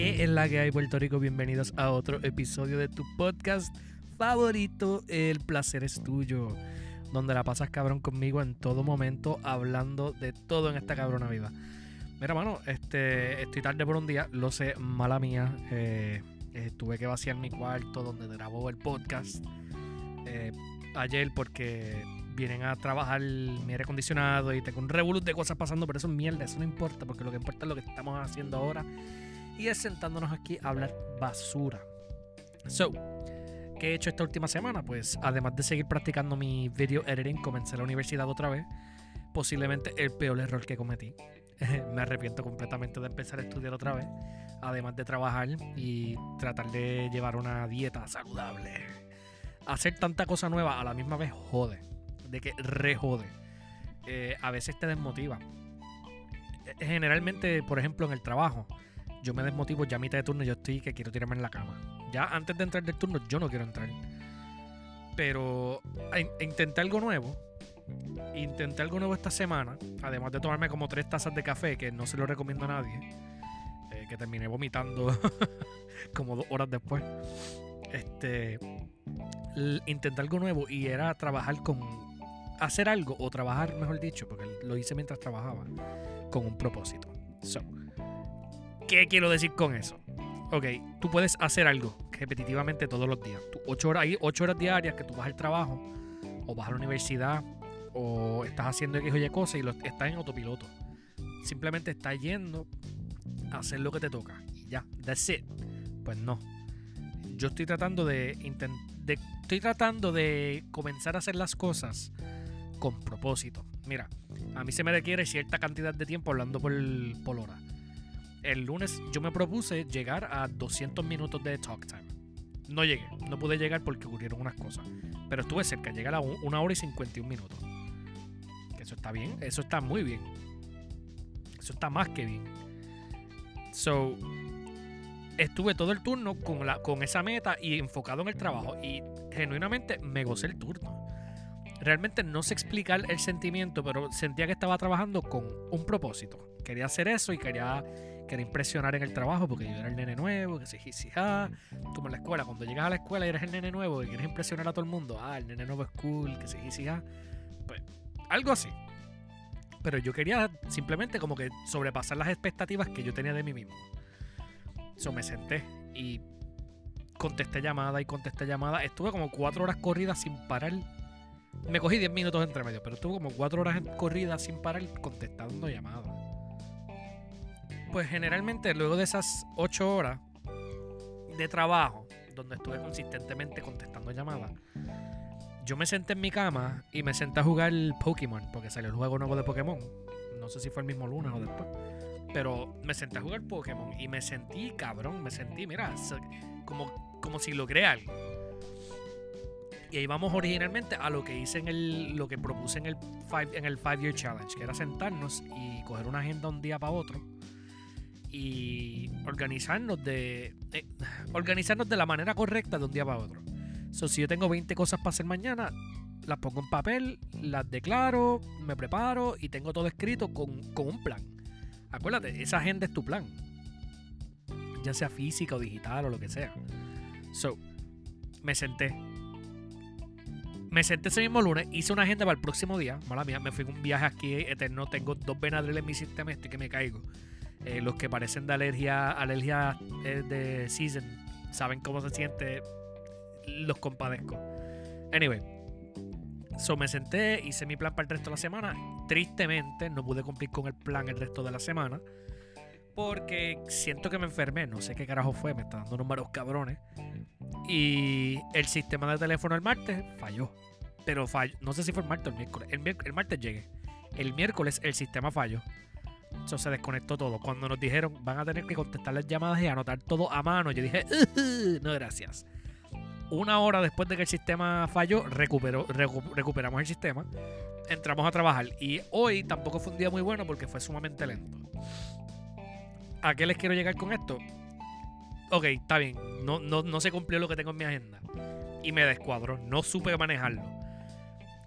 ¿Qué es la que hay, Puerto Rico? Bienvenidos a otro episodio de tu podcast favorito, El placer es tuyo. Donde la pasas cabrón conmigo en todo momento, hablando de todo en esta cabrona vida. Mira, mano, este, estoy tarde por un día, lo sé, mala mía. Eh, eh, tuve que vaciar mi cuarto donde grabó el podcast eh, ayer porque vienen a trabajar mi aire acondicionado y tengo un revolut de cosas pasando, pero eso es mierda, eso no importa, porque lo que importa es lo que estamos haciendo ahora y es sentándonos aquí a hablar basura. So, ¿qué he hecho esta última semana? Pues además de seguir practicando mi video editing, comencé la universidad otra vez. Posiblemente el peor error que cometí. Me arrepiento completamente de empezar a estudiar otra vez. Además de trabajar y tratar de llevar una dieta saludable. Hacer tanta cosa nueva a la misma vez jode. De que re jode. Eh, a veces te desmotiva. Eh, generalmente, por ejemplo, en el trabajo yo me desmotivo ya a mitad de turno, yo estoy que quiero tirarme en la cama. Ya antes de entrar del turno, yo no quiero entrar. Pero intenté algo nuevo. Intenté algo nuevo esta semana. Además de tomarme como tres tazas de café, que no se lo recomiendo a nadie. Eh, que terminé vomitando como dos horas después. Este. Intenté algo nuevo y era trabajar con. Hacer algo, o trabajar, mejor dicho, porque lo hice mientras trabajaba, con un propósito. So, ¿Qué quiero decir con eso? Ok, tú puedes hacer algo repetitivamente todos los días. ocho horas, hay ocho horas diarias que tú vas al trabajo, o vas a la universidad, o estás haciendo X o Y cosas y lo, estás en autopiloto. Simplemente estás yendo a hacer lo que te toca. Y ya, that's it. Pues no. Yo estoy tratando de, de estoy tratando de comenzar a hacer las cosas con propósito. Mira, a mí se me requiere cierta cantidad de tiempo hablando por, por hora el lunes yo me propuse llegar a 200 minutos de talk time. No llegué, no pude llegar porque ocurrieron unas cosas. Pero estuve cerca, llegué a una hora y 51 minutos. eso está bien, eso está muy bien. Eso está más que bien. So, estuve todo el turno con, con esa meta y enfocado en el trabajo. Y genuinamente me gocé el turno. Realmente no sé explicar el sentimiento, pero sentía que estaba trabajando con un propósito. Quería hacer eso y quería quería impresionar en el trabajo porque yo era el nene nuevo, que se ah, como en la escuela, cuando llegas a la escuela y eres el nene nuevo y quieres impresionar a todo el mundo, ah, el nene nuevo es cool, que se ah, pues algo así. Pero yo quería simplemente como que sobrepasar las expectativas que yo tenía de mí mismo. Eso me senté y contesté llamada y contesté llamada. Estuve como cuatro horas corridas sin parar. Me cogí diez minutos entre medio, pero estuve como cuatro horas corridas sin parar contestando llamadas. Pues generalmente luego de esas ocho horas de trabajo, donde estuve consistentemente contestando llamadas, yo me senté en mi cama y me senté a jugar Pokémon, porque salió el juego nuevo de Pokémon. No sé si fue el mismo lunes o después. Pero me senté a jugar Pokémon y me sentí, cabrón, me sentí, mira, como, como si logré algo. Y ahí vamos originalmente a lo que hice en el, lo que propuse en el five, en el five Year Challenge, que era sentarnos y coger una agenda un día para otro y organizarnos de, organizarnos de la manera correcta de un día para otro. So, si yo tengo 20 cosas para hacer mañana, las pongo en papel, las declaro, me preparo y tengo todo escrito con, con un plan. Acuérdate, esa agenda es tu plan. Ya sea física o digital o lo que sea. So, me senté. Me senté ese mismo lunes, hice una agenda para el próximo día. Mala mía, me fui en un viaje aquí eterno. Tengo dos Benadryl en mi sistema, estoy que me caigo. Eh, los que parecen de alergia, alergia eh, de season, saben cómo se siente. Los compadezco. Anyway, so me senté, hice mi plan para el resto de la semana. Tristemente, no pude cumplir con el plan el resto de la semana. Porque siento que me enfermé. No sé qué carajo fue. Me está dando números cabrones. Y el sistema de teléfono el martes falló. Pero falló. No sé si fue el martes o el miércoles. El, el martes llegué. El miércoles el sistema falló. Se desconectó todo. Cuando nos dijeron van a tener que contestar las llamadas y anotar todo a mano, yo dije, no, gracias. Una hora después de que el sistema falló, recuperó, recuperamos el sistema, entramos a trabajar. Y hoy tampoco fue un día muy bueno porque fue sumamente lento. ¿A qué les quiero llegar con esto? Ok, está bien, no, no, no se cumplió lo que tengo en mi agenda. Y me descuadró, no supe manejarlo.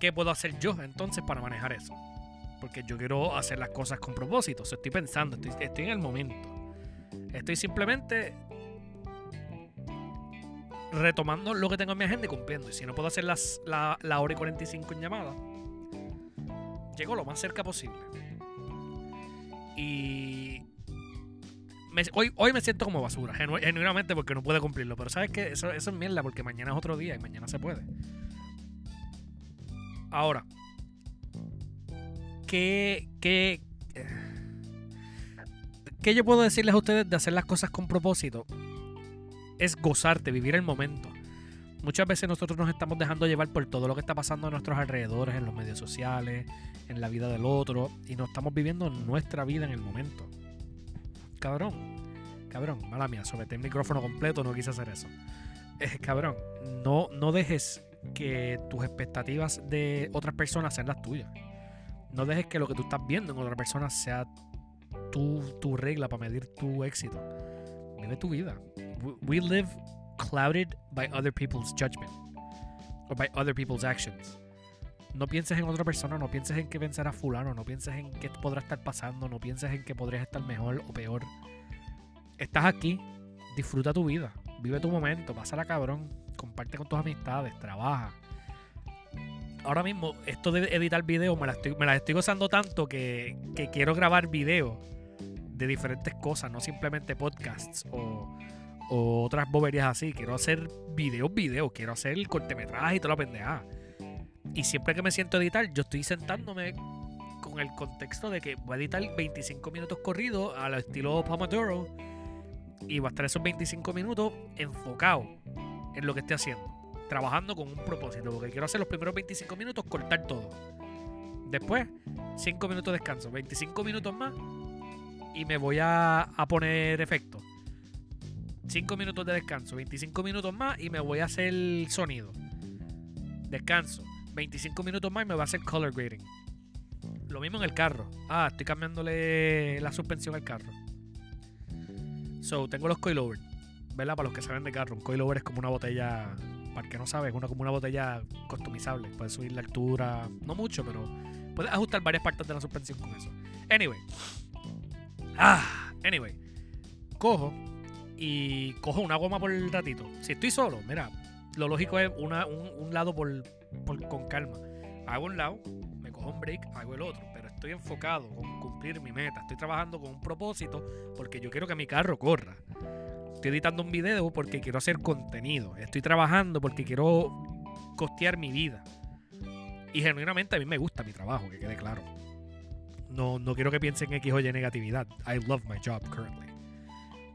¿Qué puedo hacer yo entonces para manejar eso? Porque yo quiero hacer las cosas con propósito. estoy pensando, estoy, en el momento. Estoy simplemente retomando lo que tengo en mi agenda y cumpliendo. Y si no puedo hacer las, la, hora y 45 en llamada, llego lo más cerca posible. Y hoy, hoy me siento como basura, genuinamente porque no puedo cumplirlo. Pero sabes que eso, eso es mierda porque mañana es otro día y mañana se puede. Ahora, ¿qué, qué, ¿qué yo puedo decirles a ustedes de hacer las cosas con propósito? Es gozarte, vivir el momento. Muchas veces nosotros nos estamos dejando llevar por todo lo que está pasando a nuestros alrededores, en los medios sociales, en la vida del otro, y no estamos viviendo nuestra vida en el momento. Cabrón, cabrón, mala mía, someté el micrófono completo, no quise hacer eso. Eh, cabrón, no, no dejes que tus expectativas de otras personas sean las tuyas. No dejes que lo que tú estás viendo en otra persona sea tu, regla para medir tu éxito. Vive tu vida. We live clouded by other people's judgment or by other people's actions. No pienses en otra persona, no pienses en qué pensará fulano, no pienses en qué podrá estar pasando, no pienses en que podrías estar mejor o peor. Estás aquí, disfruta tu vida, vive tu momento, pásala cabrón, comparte con tus amistades, trabaja. Ahora mismo, esto de editar videos me la estoy, me la estoy gozando tanto que, que quiero grabar videos de diferentes cosas, no simplemente podcasts o, otras boberías así. Quiero hacer videos, videos, quiero hacer el cortemetraje y toda la pendejada. Y siempre que me siento a editar, yo estoy sentándome con el contexto de que voy a editar 25 minutos corridos al estilo Pomodoro y va a estar esos 25 minutos enfocado en lo que estoy haciendo, trabajando con un propósito, porque quiero hacer los primeros 25 minutos, cortar todo. Después, 5 minutos de descanso, 25 minutos más y me voy a, a poner efectos. 5 minutos de descanso, 25 minutos más y me voy a hacer el sonido. Descanso, 25 minutos más y me va a hacer color grading. Lo mismo en el carro. Ah, estoy cambiándole la suspensión al carro. So, tengo los coilovers. ¿Verdad? Para los que saben de carro. Un coilover es como una botella. Para que no sabe, es una, como una botella customizable. Puedes subir la altura. No mucho, pero puedes ajustar varias partes de la suspensión con eso. Anyway. Ah, anyway. Cojo y cojo una goma por el ratito. Si estoy solo, mira, lo lógico es una, un, lado por, con calma. Hago un lado, me cojo un break, hago el otro, pero estoy enfocado con cumplir mi meta. Estoy trabajando con un propósito porque yo quiero que mi carro corra. Estoy editando un video porque quiero hacer contenido. Estoy trabajando porque quiero costear mi vida. Y genuinamente a mí me gusta mi trabajo, que quede claro. No, no quiero que piensen X o Y negatividad. I love my job currently.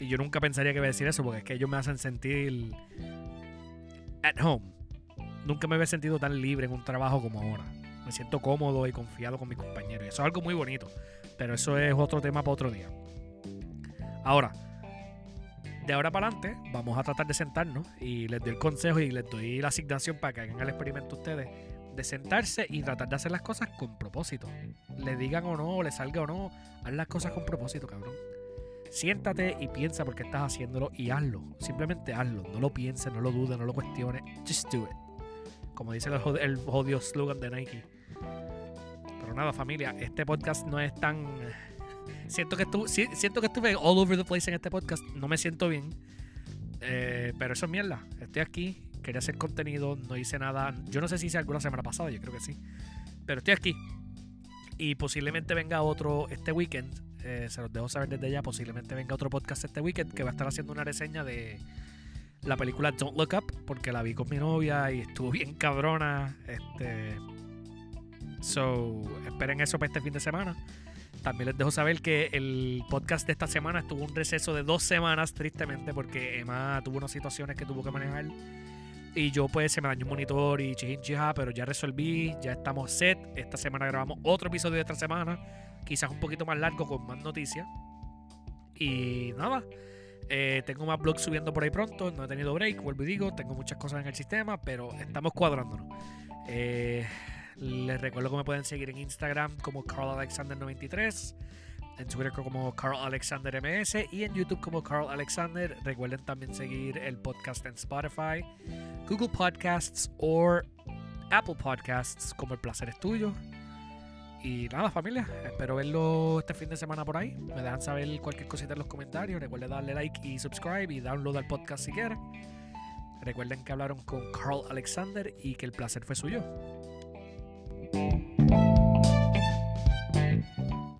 Y yo nunca pensaría que iba a decir eso porque es que ellos me hacen sentir at home. Nunca me había sentido tan libre en un trabajo como ahora. Me siento cómodo y confiado con mis compañeros. eso es algo muy bonito. Pero eso es otro tema para otro día. Ahora, de ahora para adelante, vamos a tratar de sentarnos y les doy el consejo y les doy la asignación para que hagan el experimento ustedes de sentarse y tratar de hacer las cosas con propósito. Le digan o no, le salga o no, haz las cosas con propósito, cabrón. Siéntate y piensa por qué estás haciéndolo y hazlo. Simplemente hazlo. No lo pienses, no lo dudes, no lo cuestiones. Just do it. Como dice el, el slogan de Nike. Pero nada, familia, este podcast no es tan. Siento que, estuve, siento que estuve all over the place en este podcast. No me siento bien. Eh, pero eso es mierda. Estoy aquí. Quería hacer contenido. No hice nada. Yo no sé si hice alguna semana pasada. Yo creo que sí. Pero estoy aquí. Y posiblemente venga otro este weekend eh, se los dejo saber desde ya. Posiblemente venga otro podcast este weekend que va a estar haciendo una reseña de la película Don't Look Up, porque la vi con mi novia y estuvo bien cabrona. Este. So, esperen eso para este fin de semana. También les dejo saber que el podcast de esta semana estuvo un receso de dos semanas, tristemente, porque Emma tuvo unas situaciones que tuvo que manejar. Y yo, pues, se me dañó un monitor y chijin pero ya resolví, ya estamos set. Esta semana grabamos otro episodio de esta semana quizás un poquito más largo con más noticias. Y nada, eh, tengo más blogs subiendo por ahí pronto, no he tenido break, vuelvo y digo, tengo muchas cosas en el sistema, pero estamos cuadrándonos. Eh, les recuerdo que me pueden seguir en Instagram como Carl Alexander 93 en Twitter como Carl Alexander MS y en YouTube como Carl Alexander. Recuerden también seguir el podcast en Spotify, Google Podcasts o Apple Podcasts como El Placer es Tuyo. Y nada, familia, espero verlo este fin de semana por ahí. Me dejan saber cualquier cosita en los comentarios. Recuerden darle like y subscribe y download al podcast si quieren. Recuerden que hablaron con Carl Alexander y que el placer fue suyo.